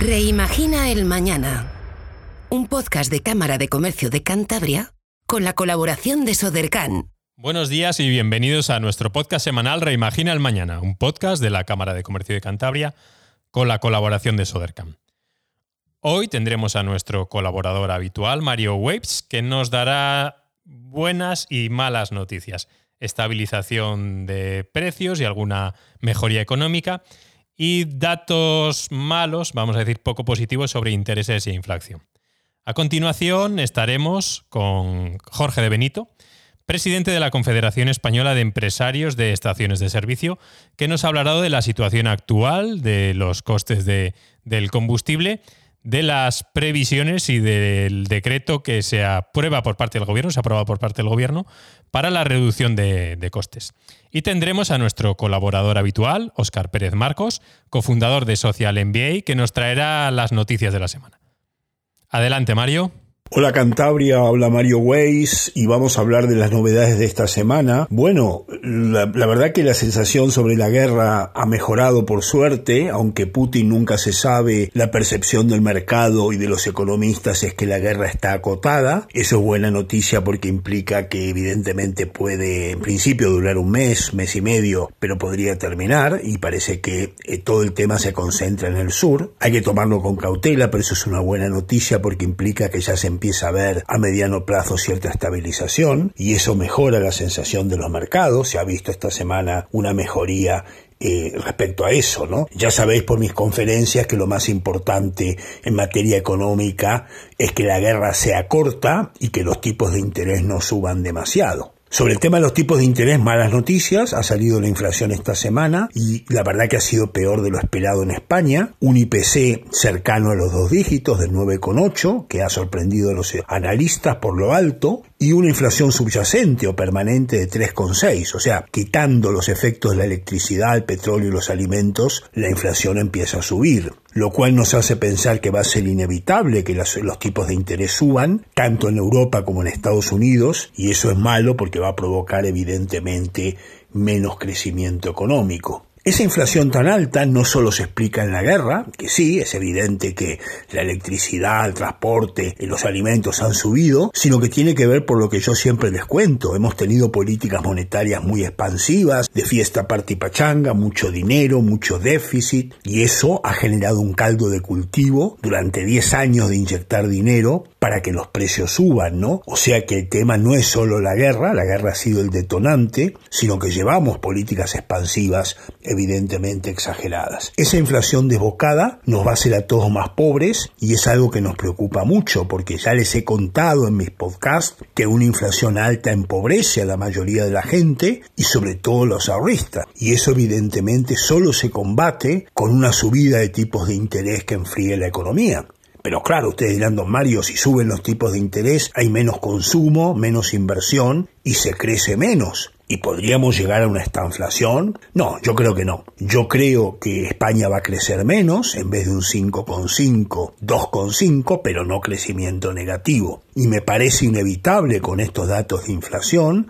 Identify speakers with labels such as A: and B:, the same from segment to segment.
A: Reimagina el Mañana. Un podcast de Cámara de Comercio de Cantabria con la colaboración de Sodercan.
B: Buenos días y bienvenidos a nuestro podcast semanal Reimagina el Mañana, un podcast de la Cámara de Comercio de Cantabria con la colaboración de Sodercan. Hoy tendremos a nuestro colaborador habitual, Mario Waves, que nos dará buenas y malas noticias. Estabilización de precios y alguna mejoría económica y datos malos, vamos a decir poco positivos, sobre intereses e inflación. A continuación estaremos con Jorge de Benito, presidente de la Confederación Española de Empresarios de Estaciones de Servicio, que nos hablará de la situación actual, de los costes de, del combustible, de las previsiones y del decreto que se aprueba por parte del gobierno, se aprueba por parte del gobierno, para la reducción de, de costes. Y tendremos a nuestro colaborador habitual, Óscar Pérez Marcos, cofundador de Social MBA, que nos traerá las noticias de la semana. Adelante, Mario.
C: Hola Cantabria, habla Mario Weiss y vamos a hablar de las novedades de esta semana. Bueno, la, verdad que la sensación sobre la guerra ha mejorado por suerte, aunque Putin nunca se sabe, la percepción del mercado y de los economistas es que la guerra está acotada. Eso es buena noticia porque implica que evidentemente puede en principio durar un mes, mes y medio, pero podría terminar y parece que eh, todo el tema se concentra en el sur. Hay que tomarlo con cautela, pero eso es una buena noticia porque implica que ya se empieza a ver a mediano plazo cierta estabilización y eso mejora la sensación de los mercados. Se ha visto esta semana una mejoría eh, respecto a eso, ¿no? Ya sabéis por mis conferencias que lo más importante en materia económica es que la guerra sea corta y que los tipos de interés no suban demasiado. Sobre el tema de los tipos de interés, malas noticias. Ha salido la inflación esta semana y la verdad que ha sido peor de lo esperado en España. Un IPC cercano a los dos dígitos del 9,8, que ha sorprendido a los analistas por lo alto, y una inflación subyacente o permanente de 3,6. O sea, quitando los efectos de la electricidad, el petróleo y los alimentos, la inflación empieza a subir lo cual nos hace pensar que va a ser inevitable que los, tipos de interés suban, tanto en Europa como en Estados Unidos, y eso es malo porque va a provocar evidentemente menos crecimiento económico. Esa inflación tan alta no solo se explica en la guerra, que sí, es evidente que la electricidad, el transporte, los alimentos han subido, sino que tiene que ver por lo que yo siempre les cuento. Hemos tenido políticas monetarias muy expansivas, de fiesta, parte y pachanga, mucho dinero, mucho déficit, y eso ha generado un caldo de cultivo durante 10 años de inyectar dinero para que los precios suban, ¿no? O sea que el tema no es solo la guerra, la guerra ha sido el detonante, sino que llevamos políticas expansivas evidentemente exageradas. Esa inflación desbocada nos va a hacer a todos más pobres y es algo que nos preocupa mucho porque ya les he contado en mis podcasts que una inflación alta empobrece a la mayoría de la gente y sobre todo los ahorristas. Y eso evidentemente solo se combate con una subida de tipos de interés que enfríe la economía. Pero claro, ustedes dirán, don Mario, si suben los tipos de interés hay menos consumo, menos inversión y se crece menos. ¿Y podríamos llegar a una estanflación? No, yo creo que no. Yo creo que España va a crecer menos, en vez de un 5,5, 2,5, pero no crecimiento negativo. Y me parece inevitable con estos datos de inflación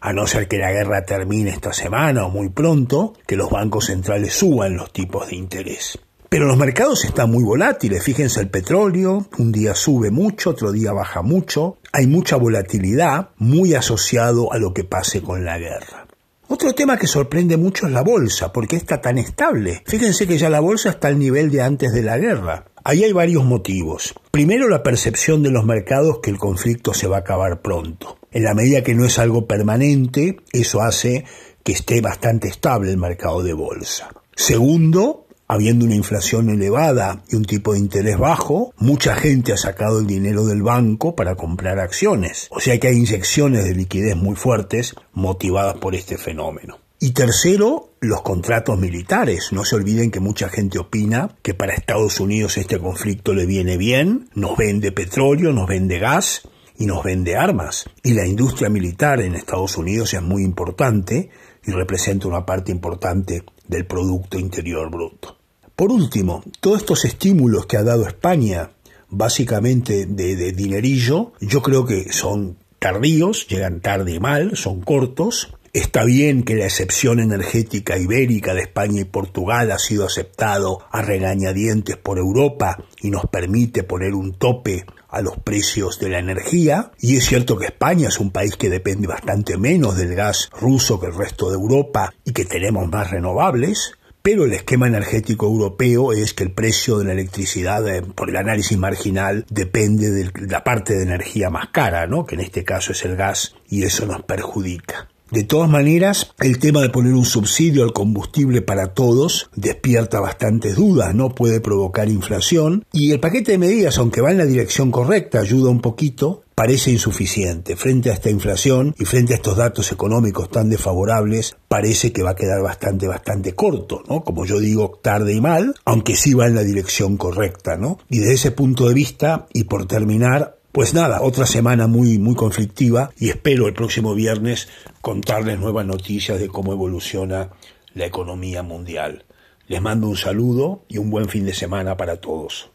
C: a no ser que la guerra termine esta semana o muy pronto, que los bancos centrales suban los tipos de interés. Pero los mercados están muy volátiles. Fíjense el petróleo, un día sube mucho, otro día baja mucho. Hay mucha volatilidad muy asociado a lo que pase con la guerra. Otro tema que sorprende mucho es la bolsa, porque está tan estable. Fíjense que ya la bolsa está al nivel de antes de la guerra. Ahí hay varios motivos. Primero, la percepción de los mercados que el conflicto se va a acabar pronto. En la medida que no es algo permanente, eso hace que esté bastante estable el mercado de bolsa. Segundo, Habiendo una inflación elevada y un tipo de interés bajo, mucha gente ha sacado el dinero del banco para comprar acciones. O sea que hay inyecciones de liquidez muy fuertes motivadas por este fenómeno. Y tercero, los contratos militares. No se olviden que mucha gente opina que para Estados Unidos este conflicto le viene bien, nos vende petróleo, nos vende gas y nos vende armas. Y la industria militar en Estados Unidos es muy importante y representa una parte importante del Producto Interior Bruto. Por último, todos estos estímulos que ha dado España, básicamente de, de dinerillo, yo creo que son tardíos, llegan tarde y mal, son cortos, Está bien que la excepción energética ibérica de España y Portugal ha sido aceptado a regañadientes por Europa y nos permite poner un tope a los precios de la energía. Y es cierto que España es un país que depende bastante menos del gas ruso que el resto de Europa y que tenemos más renovables. Pero el esquema energético europeo es que el precio de la electricidad, eh, por el análisis marginal, depende de la parte de energía más cara, ¿no? que en este caso es el gas, y eso nos perjudica. De todas maneras, el tema de poner un subsidio al combustible para todos despierta bastantes dudas, no puede provocar inflación y el paquete de medidas, aunque va en la dirección correcta, ayuda un poquito, parece insuficiente. Frente a esta inflación y frente a estos datos económicos tan desfavorables, parece que va a quedar bastante, bastante corto, ¿no? Como yo digo, tarde y mal, aunque sí va en la dirección correcta, ¿no? Y desde ese punto de vista, y por terminar, pues nada, otra semana muy, muy conflictiva y espero el próximo viernes contarles nuevas noticias de cómo evoluciona la economía mundial. Les mando un saludo y un buen fin de semana para todos.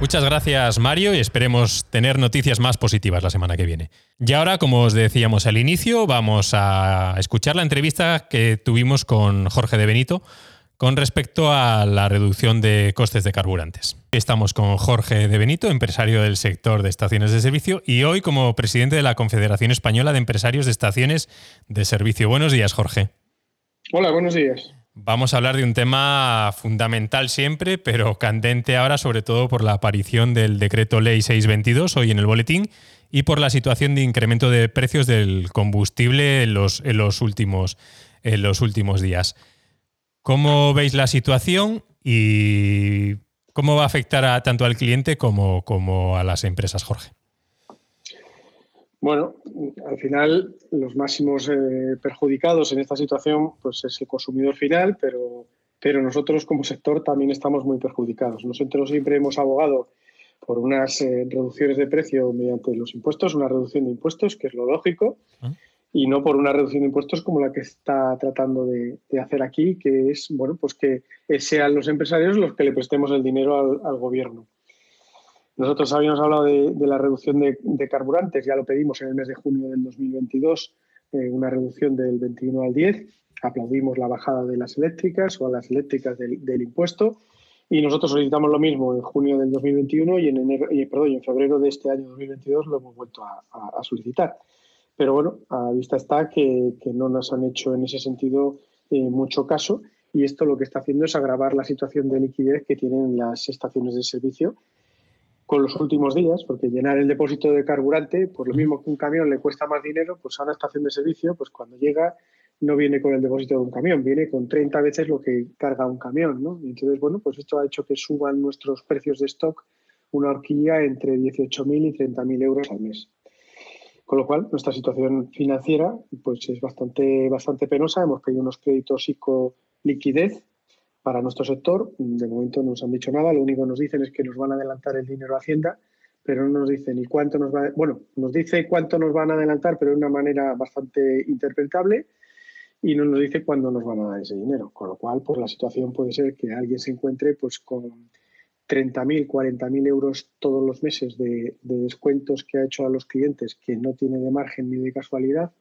B: Muchas gracias Mario y esperemos tener noticias más positivas la semana que viene. Y ahora, como os decíamos al inicio, vamos a escuchar la entrevista que tuvimos con Jorge de Benito, con respecto a la reducción de costes de carburantes. Estamos con Jorge de Benito, empresario del sector de estaciones de servicio, y hoy como presidente de la Confederación Española de Empresarios de Estaciones de Servicio. Buenos días, Jorge.
D: Hola, buenos días.
B: Vamos a hablar de un tema fundamental siempre, pero candente ahora, sobre todo por la aparición del decreto ley 622 hoy en el boletín y por la situación de incremento de precios del combustible en los, en los, últimos, en los últimos días. ¿Cómo veis la situación y cómo va a afectar a, tanto al cliente como, como a las empresas, Jorge?
D: Bueno, al final los máximos eh, perjudicados en esta situación pues es el consumidor final, pero, pero nosotros como sector también estamos muy perjudicados. Nosotros siempre hemos abogado por unas eh, reducciones de precio mediante los impuestos, una reducción de impuestos, que es lo lógico, ah y no por una reducción de impuestos como la que está tratando de, hacer aquí, que es bueno, pues que sean los empresarios los que le prestemos el dinero al, gobierno. Nosotros habíamos hablado de, la reducción de, carburantes, ya lo pedimos en el mes de junio del 2022, eh, una reducción del 21 al 10. Aplaudimos la bajada de las eléctricas o a las eléctricas del, impuesto. Y nosotros solicitamos lo mismo en junio del 2021 y en, enero, y, perdón, en febrero de este año 2022 lo hemos vuelto a solicitar. Pero bueno, a vista está que, no nos han hecho en ese sentido eh, mucho caso y esto lo que está haciendo es agravar la situación de liquidez que tienen las estaciones de servicio con los últimos días, porque llenar el depósito de carburante, por lo mismo que un camión le cuesta más dinero, pues a una estación de servicio, pues cuando llega no viene con el depósito de un camión, viene con 30 veces lo que carga un camión, ¿no? entonces, bueno, pues esto ha hecho que suban nuestros precios de stock una horquilla entre 18.000 y 30.000 euros al mes. Con lo cual, nuestra situación financiera pues, es bastante, bastante penosa. Hemos pedido unos créditos ICO liquidez para nuestro sector. De momento no nos han dicho nada. Lo único que nos dicen es que nos van a adelantar el dinero a Hacienda, pero no nos dicen ni cuánto nos va a... Bueno, nos dice cuánto nos van a adelantar, pero de una manera bastante interpretable y no nos dice cuándo nos van a dar ese dinero. Con lo cual, pues la situación puede ser que alguien se encuentre pues con 30.000, 40.000 euros todos los meses de, descuentos que ha hecho a los clientes que no tiene de margen ni de casualidad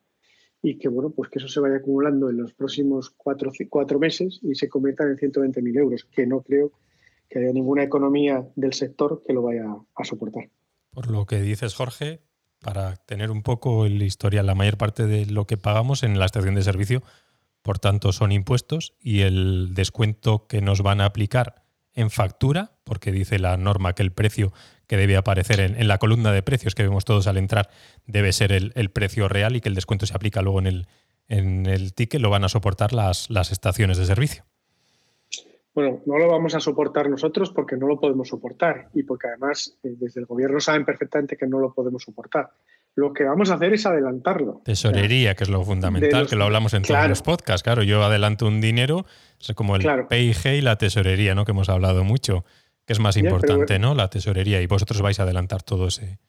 D: y que bueno, pues que eso se vaya acumulando en los próximos cuatro, cuatro meses y se convierta en 120.000 euros, que no creo que haya ninguna economía del sector que lo vaya a soportar.
B: Por lo que dices, Jorge, para tener un poco el historial, la mayor parte de lo que pagamos en la estación de servicio, por tanto, son impuestos y el descuento que nos van a aplicar en factura, porque dice la norma que el precio que debe aparecer en, la columna de precios que vemos todos al entrar debe ser el, precio real y que el descuento se aplica luego en el, en el ticket, lo van a soportar las, las estaciones de servicio.
D: Bueno, no lo vamos a soportar nosotros porque no lo podemos soportar y porque además eh, desde el gobierno saben perfectamente que no lo podemos soportar. Lo que vamos a hacer es adelantarlo.
B: Tesorería, que es lo fundamental, que lo hablamos en todos los podcasts. Claro, yo adelanto un dinero, es como el PIG y la tesorería, ¿no? Que hemos hablado mucho, que es más importante, ¿no? La tesorería. Y vosotros vais a adelantar todo ese,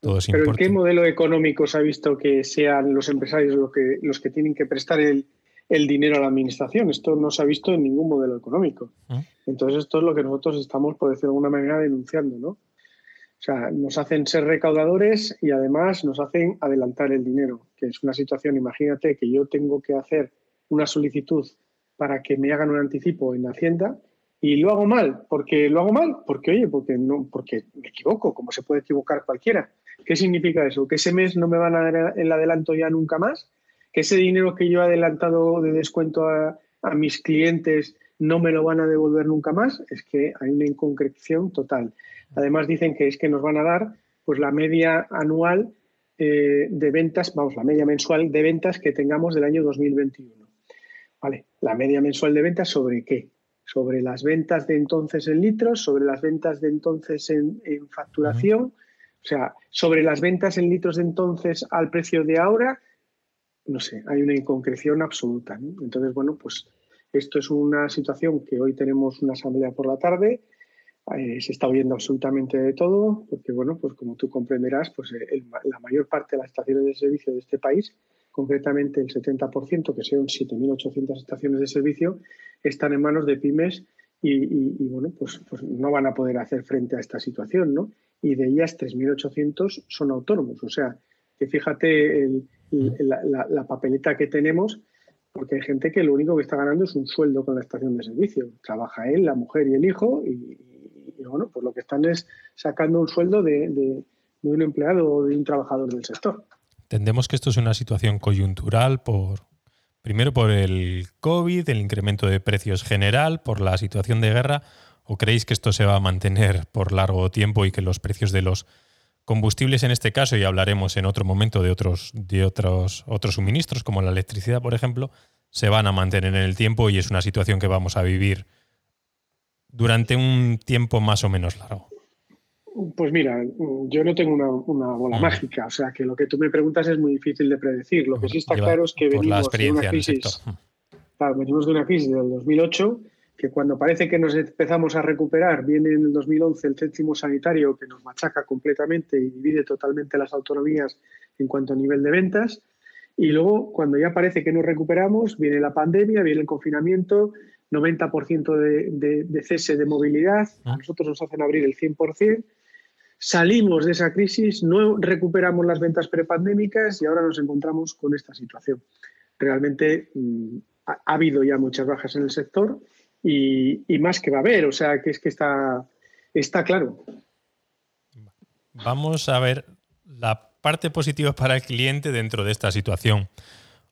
B: todo ese
D: ¿Pero ¿en qué modelo económico se ha visto que sean los empresarios los que, los que tienen que prestar el, dinero a la administración? Esto no se ha visto en ningún modelo económico. ¿Mm? Entonces, esto es lo que nosotros estamos, por decirlo de alguna manera, denunciando, ¿no? O sea, nos hacen ser recaudadores y además nos hacen adelantar el dinero, que es una situación, imagínate que yo tengo que hacer una solicitud para que me hagan un anticipo en Hacienda y lo hago mal, porque lo hago mal, porque oye, porque no, porque me equivoco, como se puede equivocar cualquiera. ¿Qué significa eso? Que ese mes no me van a dar el adelanto ya nunca más, que ese dinero que yo he adelantado de descuento a, a mis clientes no me lo van a devolver nunca más, es que hay una inconcreción total. Además dicen que es que nos van a dar pues la media anual eh, de ventas, vamos, la media mensual de ventas que tengamos del año 2021. Vale, la media mensual de ventas sobre qué? Sobre las ventas de entonces en litros, sobre las ventas de entonces en, facturación, o sea, sobre las ventas en litros de entonces al precio de ahora, no sé, hay una inconcreción absoluta. Entonces, bueno, pues esto es una situación que hoy tenemos una asamblea por la tarde eh, se está oyendo absolutamente de todo, porque bueno, pues como tú comprenderás, pues eh, la mayor parte de las estaciones de servicio de este país, concretamente el 70%, que son 7.800 estaciones de servicio, están en manos de pymes y, bueno, pues, pues, no van a poder hacer frente a esta situación, ¿no? Y de ellas 3.800 son autónomos, o sea, que fíjate la, papeleta que tenemos porque hay gente que lo único que está ganando es un sueldo con la estación de servicio. Trabaja él, la mujer y el hijo y, y bueno, pues lo que están es sacando un sueldo de, un empleado o de un trabajador del sector.
B: Entendemos que esto es una situación coyuntural por, primero por el COVID, el incremento de precios general, por la situación de guerra, o creéis que esto se va a mantener por largo tiempo y que los precios de los combustibles en este caso, y hablaremos en otro momento de otros, de otros, otros suministros, como la electricidad, por ejemplo, se van a mantener en el tiempo y es una situación que vamos a vivir durante un tiempo más o menos largo?
D: Pues mira, yo no tengo una, bola mm. mágica, o sea que lo que tú me preguntas es muy difícil de predecir. Lo que sí está claro es que venimos de una crisis, mm. venimos de una crisis del 2008 que cuando parece que nos empezamos a recuperar, viene en el 2011 el céntimo sanitario que nos machaca completamente y divide totalmente las autonomías en cuanto a nivel de ventas. Y luego, cuando ya parece que nos recuperamos, viene la pandemia, viene el confinamiento, 90% de, de, cese de movilidad, a ah. nosotros nos hacen abrir el 100%. Salimos de esa crisis, no recuperamos las ventas prepandémicas y ahora nos encontramos con esta situación. Realmente mm, ha, habido ya muchas bajas en el sector y, y, más que va a haber, o sea que es que está, está claro.
B: Vamos a ver la parte positiva para el cliente dentro de esta situación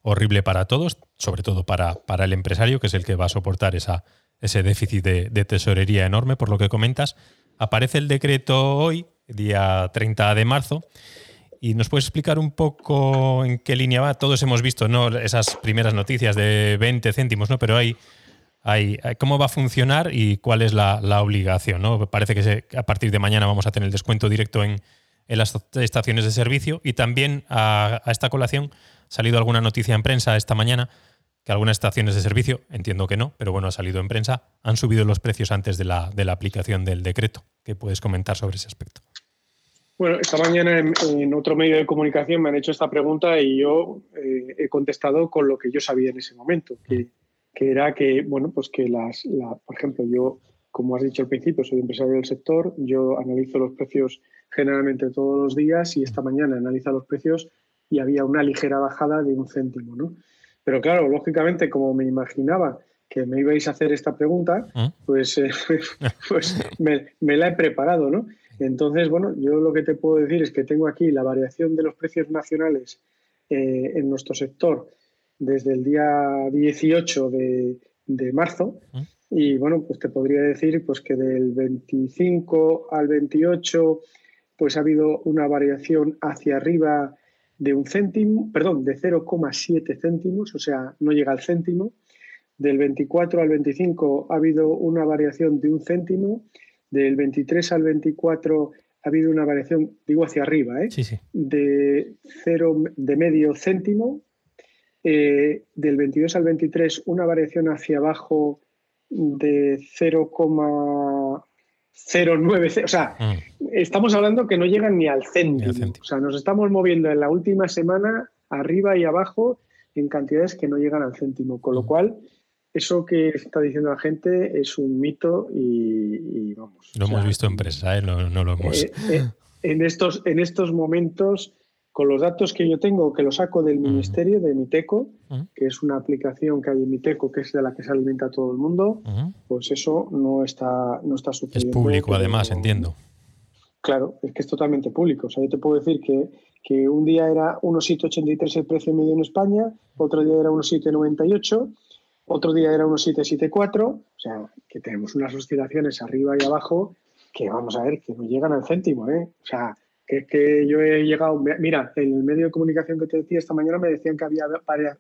B: horrible para todos, sobre todo para, para el empresario, que es el que va a soportar esa, ese déficit de, tesorería enorme, por lo que comentas. Aparece el decreto hoy, día 30 de marzo, y nos puedes explicar un poco en qué línea va. Todos hemos visto ¿no? esas primeras noticias de 20 céntimos, ¿no? pero hay, hay, cómo va a funcionar y cuál es la, obligación. ¿no? Parece que a partir de mañana vamos a tener el descuento directo en, en las estaciones de servicio y también a, esta colación salido alguna noticia en prensa esta mañana que algunas estaciones de servicio, entiendo que no, pero bueno, ha salido en prensa, han subido los precios antes de la, de la aplicación del decreto. ¿Qué puedes comentar sobre ese aspecto?
D: Bueno, esta mañana en, otro medio de comunicación me han hecho esta pregunta y yo eh, he contestado con lo que yo sabía en ese momento, que, que era que, bueno, pues que las, por ejemplo, yo, como has dicho al principio, soy empresario del sector, yo analizo los precios generalmente todos los días y esta mañana analiza los precios y había una ligera bajada de un céntimo, ¿no? Pero claro, lógicamente, como me imaginaba que me ibais a hacer esta pregunta, ¿Mm? pues, eh, pues me, la he preparado, ¿no? Entonces, bueno, yo lo que te puedo decir es que tengo aquí la variación de los precios nacionales eh, en nuestro sector desde el día 18 de, de marzo. Y bueno, pues te podría decir pues que del 25 al 28 pues ha habido una variación hacia arriba de un céntimo, perdón, de 0,7 céntimos, o sea, no llega al céntimo. Del 24 al 25 ha habido una variación de un céntimo. Del 23 al 24 ha habido una variación, digo hacia arriba, ¿eh? de cero, de medio céntimo. Eh, del 22 al 23 una variación hacia abajo de 0,9 0,9, o sea, mm. estamos hablando que no llegan ni al céntimo. O sea, nos estamos moviendo en la última semana arriba y abajo en cantidades que no llegan al céntimo. Con lo mm. cual, eso que está diciendo la gente es un mito y, vamos.
B: Lo hemos visto en prensa, ¿eh? no, lo hemos.
D: Eh, eh, en, estos, en estos momentos, con los datos que yo tengo, que lo saco del ministerio, de Miteco, que es una aplicación que hay en Miteco, que es de la que se alimenta todo el mundo, pues eso no está, no está sucediendo.
B: Es público, además, entiendo.
D: Claro, es que es totalmente público. O sea, yo te puedo decir que, que un día era 1,783 el precio medio en España, otro día era 1,798 otro día era 1,774, o sea, que tenemos unas oscilaciones arriba y abajo que vamos a ver, que no llegan al céntimo, ¿eh? O sea, que, que yo he llegado, mira, en el medio de comunicación que te decía esta mañana me decían que había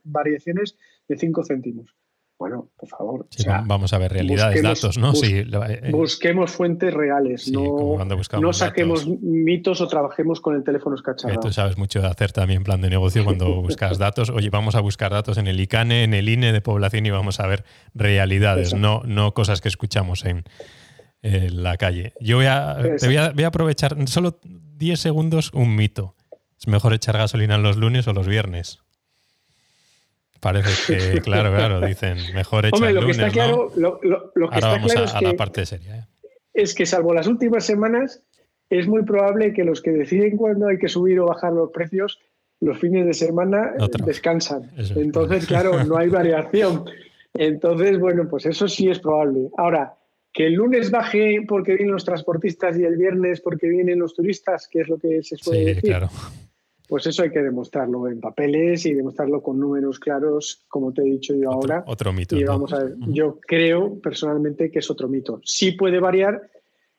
D: variaciones de 5 céntimos. Bueno, por favor.
B: vamos a ver realidades, datos, ¿no? sí,
D: eh, busquemos fuentes reales, no, no saquemos mitos o trabajemos con el teléfono escachado.
B: tú sabes mucho de hacer también plan de negocio cuando buscas datos. Oye, vamos a buscar datos en el ICANE, en el INE de población y vamos a ver realidades, no, no cosas que escuchamos en, la calle. Yo voy a, voy a, voy a aprovechar solo 10 segundos un mito. ¿Es mejor echar gasolina los lunes o los viernes? Parece que, claro, claro, dicen, mejor hecho
D: Hombre,
B: lo
D: que está claro, lo, que está claro
B: es
D: a,
B: la parte seria. ¿eh?
D: Es que salvo las últimas semanas, es muy probable que los que deciden cuándo hay que subir o bajar los precios, los fines de semana descansan. Entonces, claro, no hay variación. Entonces, bueno, pues eso sí es probable. Ahora, que el lunes baje porque vienen los transportistas y el viernes porque vienen los turistas, que es lo que se suele sí, decir. Claro pues eso hay que demostrarlo en papeles y demostrarlo con números claros, como te he dicho yo ahora.
B: Otro mito.
D: Y vamos a ver, yo creo personalmente que es otro mito. Sí puede variar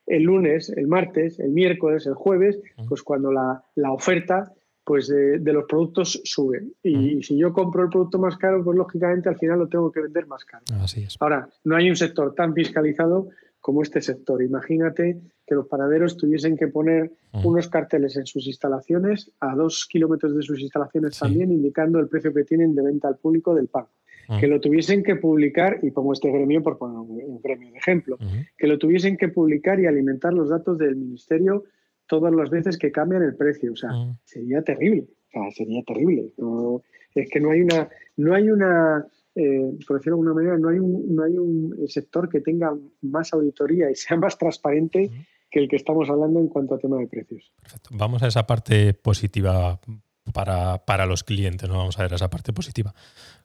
D: el lunes, el martes, el miércoles, el jueves, pues cuando la, oferta pues de, los productos sube. Y, si yo compro el producto más caro, pues lógicamente al final lo tengo que vender más caro.
B: Así es.
D: Ahora, no hay un sector tan fiscalizado como este sector. Imagínate que los panaderos tuviesen que poner unos carteles en sus instalaciones, a dos kilómetros de sus instalaciones también, indicando el precio que tienen de venta al público del pan. Que lo tuviesen que publicar, y pongo este gremio por poner un, gremio de ejemplo, que lo tuviesen que publicar y alimentar los datos del ministerio todas las veces que cambian el precio. O sea, sería terrible. O sea, sería terrible. es que no hay una, no hay una eh, por decirlo de alguna manera, no hay, un, no hay un sector que tenga más auditoría y sea más transparente que el que estamos hablando en cuanto a tema de precios.
B: Perfecto. Vamos a esa parte positiva para, los clientes, ¿no? Vamos a ver esa parte positiva.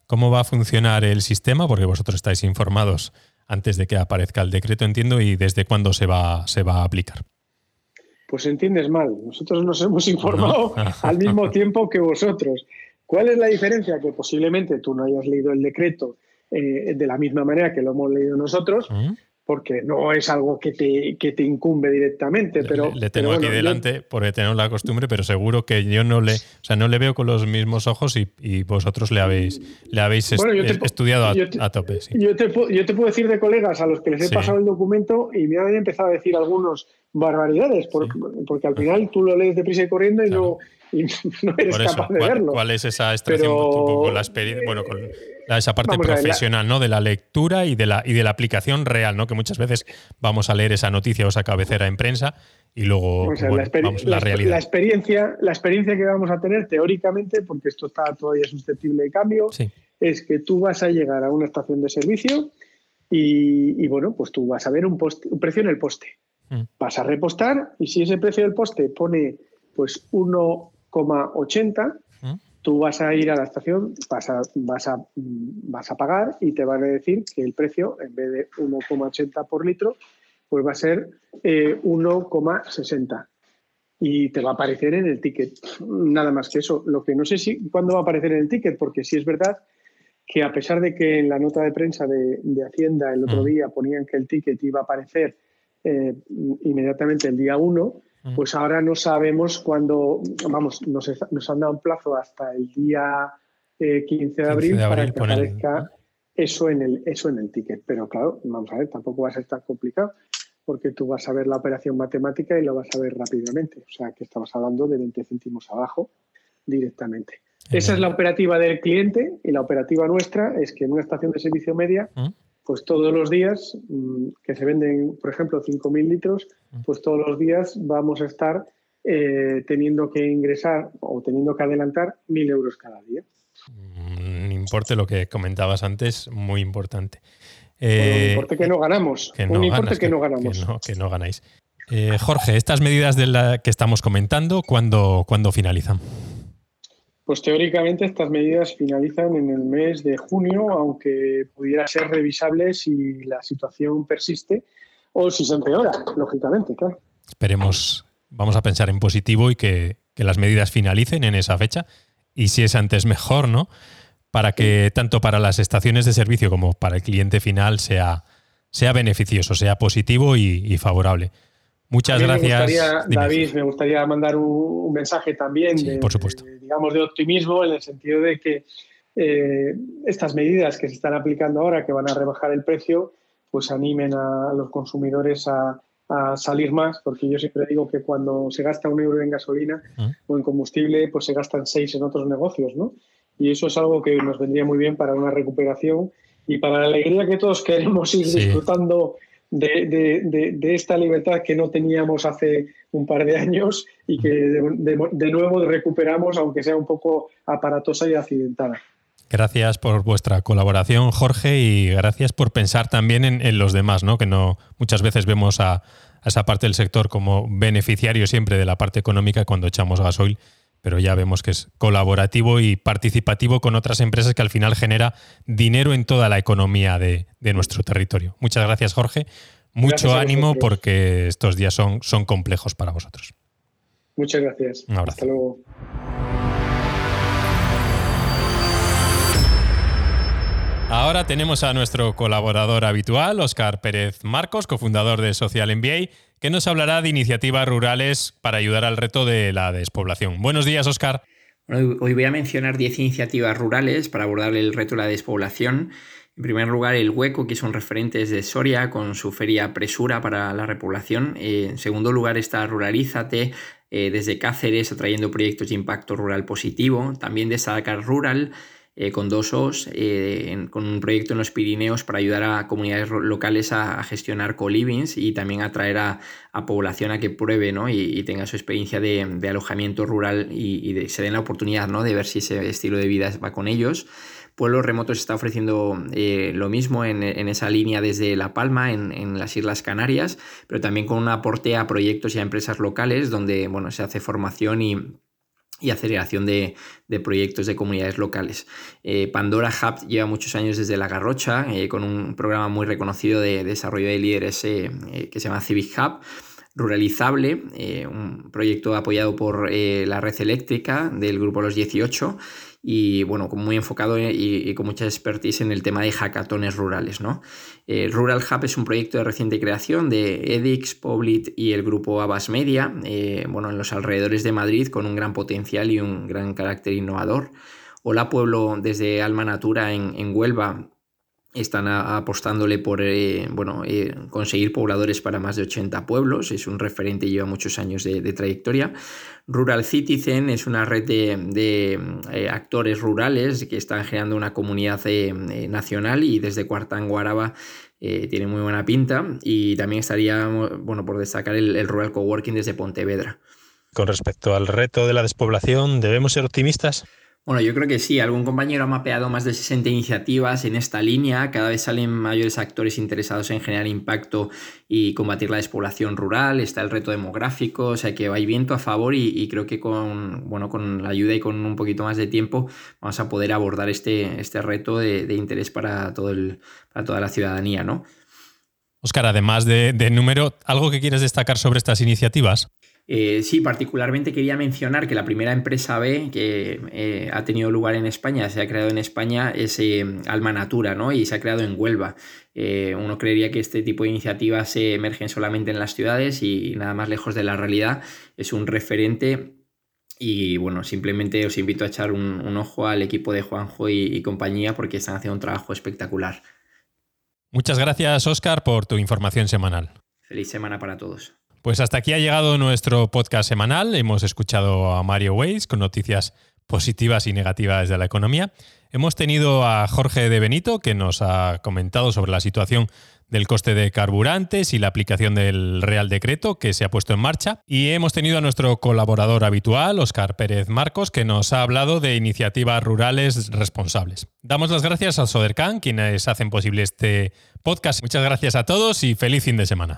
B: ¿Cómo va a funcionar el sistema? Porque vosotros estáis informados antes de que aparezca el decreto, entiendo, y desde cuándo se va, se va a aplicar.
D: Pues entiendes mal. Nosotros nos hemos informado al mismo tiempo que vosotros. ¿Cuál es la diferencia? Que posiblemente tú no hayas leído el decreto eh, de la misma manera que lo hemos leído nosotros, porque no es algo que te, que te incumbe directamente. Pero,
B: le, tengo aquí delante porque tenemos la costumbre, pero seguro que yo no le, o sea, no le veo con los mismos ojos y, vosotros le habéis, le habéis estudiado a, tope.
D: Yo, te, yo te puedo decir de colegas a los que les he pasado el documento y me han empezado a decir algunos barbaridades, porque, al final tú lo lees deprisa y corriendo y no y no eres capaz de verlo.
B: ¿Cuál es esa extracción con la bueno, con esa parte profesional, ¿no? De la lectura y de la, y de la aplicación real, ¿no? Que muchas veces vamos a leer esa noticia o esa cabecera en prensa y luego la, realidad.
D: La experiencia, la experiencia que vamos a tener teóricamente, porque esto está todavía susceptible de cambio, es que tú vas a llegar a una estación de servicio y, bueno, pues tú vas a ver un, un precio en el poste. Mm. Vas a repostar y si ese precio del poste pone pues uno 80, tú vas a ir a la estación, vas a, vas, a, vas a pagar y te van a decir que el precio, en vez de 1,80 por litro, pues va a ser 1,60 eh, y te va a aparecer en el ticket. Nada más que eso. Lo que no sé si cuándo va a aparecer en el ticket, porque sí es verdad que a pesar de que en la nota de prensa de, Hacienda el otro día ponían que el ticket iba a aparecer eh, inmediatamente el día 1, pues ahora no sabemos cuándo, vamos, nos, nos, han dado un plazo hasta el día 15 eh, de abril, para que aparezca eso, en el, eso en el ticket. Pero claro, vamos a ver, tampoco va a ser tan complicado porque tú vas a ver la operación matemática y lo vas a ver rápidamente. O sea, que estamos hablando de 20 céntimos abajo directamente. Esa es la operativa del cliente y la operativa nuestra es que en una estación de servicio media pues todos los días mm, que se venden, por ejemplo, 5.000 litros, pues todos los días vamos a estar eh, teniendo que ingresar o teniendo que adelantar 1.000 euros cada día.
B: Mm, importe, lo que comentabas antes, muy importante.
D: un importe que no ganamos. un importe que, no ganamos.
B: Que no, ganáis. Jorge, estas medidas de la que estamos comentando, ¿cuándo, ¿cuándo finalizan?
D: Pues teóricamente estas medidas finalizan en el mes de junio, aunque pudiera ser revisable si la situación persiste o si se empeora, lógicamente, claro.
B: Esperemos, vamos a pensar en positivo y que, las medidas finalicen en esa fecha. Y si es antes, mejor, ¿no? Para que tanto para las estaciones de servicio como para el cliente final sea, sea beneficioso, sea positivo y favorable. Muchas gracias.
D: David, me gustaría mandar un, mensaje también de,
B: por supuesto.
D: digamos, de optimismo en el sentido de que eh, estas medidas que se están aplicando ahora, que van a rebajar el precio, pues animen a los consumidores a, salir más, porque yo siempre digo que cuando se gasta un euro en gasolina mm. o en combustible, pues se gastan seis en otros negocios, ¿no? Y eso es algo que nos vendría muy bien para una recuperación y para la alegría que todos queremos ir disfrutando de, esta libertad que no teníamos hace un par de años y que de, nuevo recuperamos, aunque sea un poco aparatosa y accidentada.
B: Gracias por vuestra colaboración, Jorge, y gracias por pensar también en, los demás, ¿no? Que no muchas veces vemos a, esa parte del sector como beneficiario siempre de la parte económica cuando echamos gasoil pero ya vemos que es colaborativo y participativo con otras empresas que al final genera dinero en toda la economía de, nuestro territorio. Muchas gracias, Jorge. Mucho ánimo porque estos días son, son complejos para vosotros.
D: Muchas gracias.
B: Un abrazo.
D: Hasta luego.
B: Ahora tenemos a nuestro colaborador habitual, Oscar Pérez Marcos, cofundador de Social MBA, que nos hablará de iniciativas rurales para ayudar al reto de la despoblación. Buenos días, Oscar.
E: hoy voy a mencionar 10 iniciativas rurales para abordar el reto de la despoblación. En primer lugar, el Hueco, que son referentes de Soria con su feria Presura para la repoblación. en segundo lugar está Ruralízate, eh, desde Cáceres, atrayendo proyectos de impacto rural positivo. También destaca Rural, eh, con dos Os, eh, con un proyecto en los Pirineos para ayudar a comunidades locales a, gestionar co-livings y también atraer a, población a que pruebe ¿no? y, tenga su experiencia de, alojamiento rural y, se den la oportunidad ¿no? de ver si ese estilo de vida va con ellos. Pueblos Remotos está ofreciendo eh, lo mismo en, esa línea desde La Palma, en, en, las Islas Canarias, pero también con un aporte a proyectos y a empresas locales donde bueno, se hace formación y, y aceleración de, proyectos de comunidades locales. Eh, Pandora Hub lleva muchos años desde La Garrocha, eh, con un programa muy reconocido de, desarrollo de líderes eh, que se llama Civic Hub. Ruralizable, un proyecto apoyado por la red eléctrica del grupo Los 18 y bueno, muy enfocado y, con mucha expertise en el tema de hackatones rurales. ¿no? Eh, Rural Hub es un proyecto de reciente creación de Edix, Poblit y el grupo Abbas Media, eh, bueno, en los alrededores de Madrid con un gran potencial y un gran carácter innovador. Hola Pueblo desde Alma Natura en Huelva están apostándole por eh, bueno, eh, conseguir pobladores para más de 80 pueblos, es un referente y lleva muchos años de, trayectoria. Rural Citizen es una red de, eh, actores rurales que están generando una comunidad nacional y desde Cuartanguaraba tiene muy buena pinta. Y también estaría bueno, por destacar el Rural Coworking desde Pontevedra.
B: Con respecto al reto de la despoblación, ¿debemos ser optimistas?
E: Bueno, yo creo que sí. Algún compañero ha mapeado más de 60 iniciativas en esta línea. Cada vez salen mayores actores interesados en generar impacto y combatir la despoblación rural. Está el reto demográfico, o sea que hay viento a favor y, creo que con, bueno, con la ayuda y con un poquito más de tiempo vamos a poder abordar este, este reto de, interés para, todo el, para toda la ciudadanía, ¿no?
B: Oscar, además de, de número, ¿algo que quieres destacar sobre estas iniciativas?
E: Eh, sí, particularmente quería mencionar que la primera empresa B que eh, ha tenido lugar en España, se ha creado en España, es eh, Alma Natura, ¿no? Y se ha creado en Huelva. uno creería que este tipo de iniciativas se emergen solamente en las ciudades y nada más lejos de la realidad. Es un referente y bueno, simplemente os invito a echar un, ojo al equipo de Juanjo y, compañía porque están haciendo un trabajo espectacular.
B: Muchas gracias, Oscar, por tu información semanal.
E: Feliz semana para todos.
B: Pues hasta aquí ha llegado nuestro podcast semanal. Hemos escuchado a Mario Weiss con noticias positivas y negativas de la economía. Hemos tenido a Jorge de Benito, que nos ha comentado sobre la situación del coste de carburantes y la aplicación del Real Decreto que se ha puesto en marcha. Y hemos tenido a nuestro colaborador habitual, Óscar Pérez Marcos, que nos ha hablado de iniciativas rurales responsables. Damos las gracias a Sodercan, quienes hacen posible este podcast. Muchas gracias a todos y feliz fin de semana.